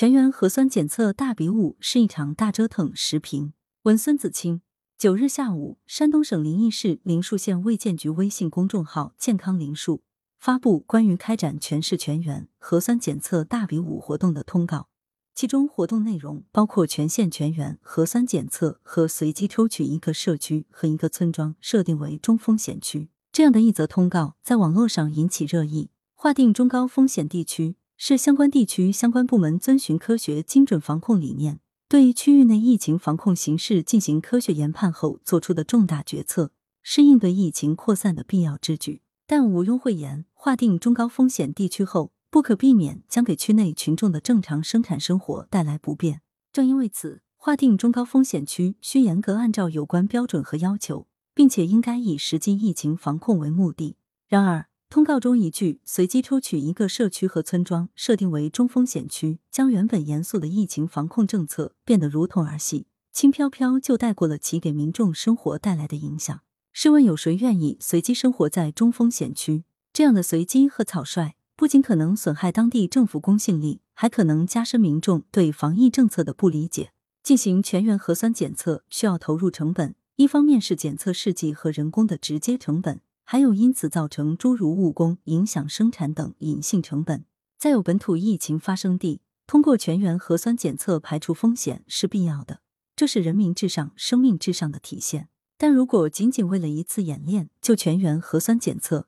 全员核酸检测大比武是一场大折腾。时评文孙子清。九日下午，山东省临沂市临沭县卫健局微信公众号“健康临沭”发布关于开展全市全员核酸检测大比武活动的通告。其中活动内容包括全县全员核酸检测和随机抽取一个社区和一个村庄设定为中风险区。这样的一则通告在网络上引起热议。划定中高风险地区是相关地区相关部门遵循科学精准防控理念，对区域内疫情防控形势进行科学研判后做出的重大决策，是应对疫情扩散的必要之举。但毋庸讳言，划定中高风险地区后。不可避免将给区内群众的正常生产生活带来不便。正因为此，划定中高风险区需严格按照有关标准和要求，并且应该以实际疫情防控为目的。然而，通告中一句“随机抽取一个社区和村庄设定为中风险区”，将原本严肃的疫情防控政策变得如同儿戏，轻飘飘就带过了其给民众生活带来的影响。试问有谁愿意随机生活在中风险区？这样的随机和草率。不仅可能损害当地政府公信力，还可能加深民众对防疫政策的不理解。进行全员核酸检测需要投入成本，一方面是检测试剂和人工的直接成本，还有因此造成诸如误工、影响生产等隐性成本。在有本土疫情发生地，通过全员核酸检测排除风险是必要的，这是人民至上、生命至上的体现。但如果仅仅为了一次演练就全员核酸检测，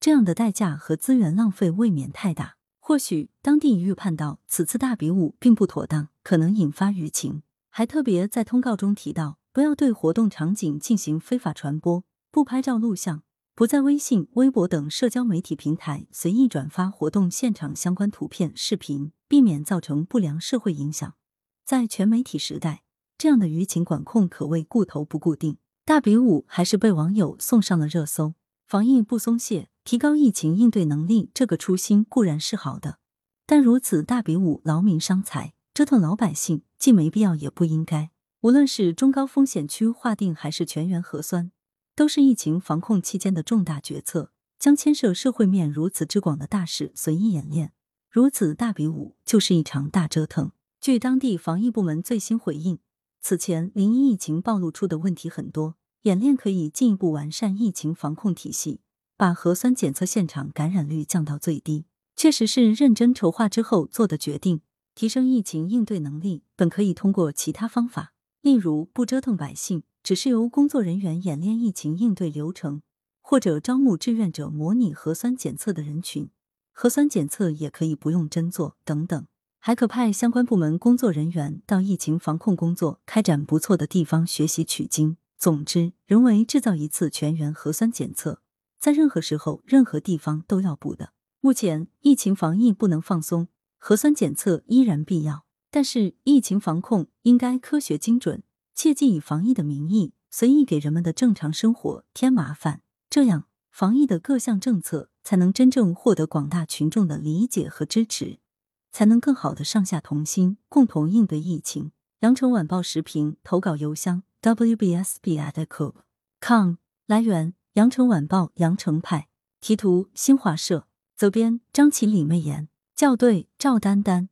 这样的代价和资源浪费未免太大。或许当地预判到此次大比武并不妥当，可能引发舆情，还特别在通告中提到，不要对活动场景进行非法传播，不拍照录像，不在微信、微博等社交媒体平台随意转发活动现场相关图片、视频，避免造成不良社会影响。在全媒体时代，这样的舆情管控可谓顾头不顾腚。大比武还是被网友送上了热搜，防疫不松懈。提高疫情应对能力，这个初心固然是好的，但如此大比武劳民伤财，折腾老百姓，既没必要也不应该。无论是中高风险区划定，还是全员核酸，都是疫情防控期间的重大决策。将牵涉社会面如此之广的大事随意演练，如此大比武，就是一场大折腾。据当地防疫部门最新回应，此前临沂疫情暴露出的问题很多，演练可以进一步完善疫情防控体系。把核酸检测现场感染率降到最低，确实是认真筹划之后做的决定。提升疫情应对能力，本可以通过其他方法，例如不折腾百姓，只是由工作人员演练疫情应对流程，或者招募志愿者模拟核酸检测的人群。核酸检测也可以不用真做，等等，还可派相关部门工作人员到疫情防控工作开展不错的地方学习取经。总之，人为制造一次全员核酸检测。在任何时候、任何地方都要补的。目前疫情防疫不能放松，核酸检测依然必要。但是疫情防控应该科学精准，切忌以防疫的名义随意给人们的正常生活添麻烦。这样防疫的各项政策才能真正获得广大群众的理解和支持，才能更好的上下同心，共同应对疫情。羊城晚报时评投稿邮箱：wbsb@com。来源。羊城晚报羊城派题图新华社责编张琪李媚妍校对赵丹丹。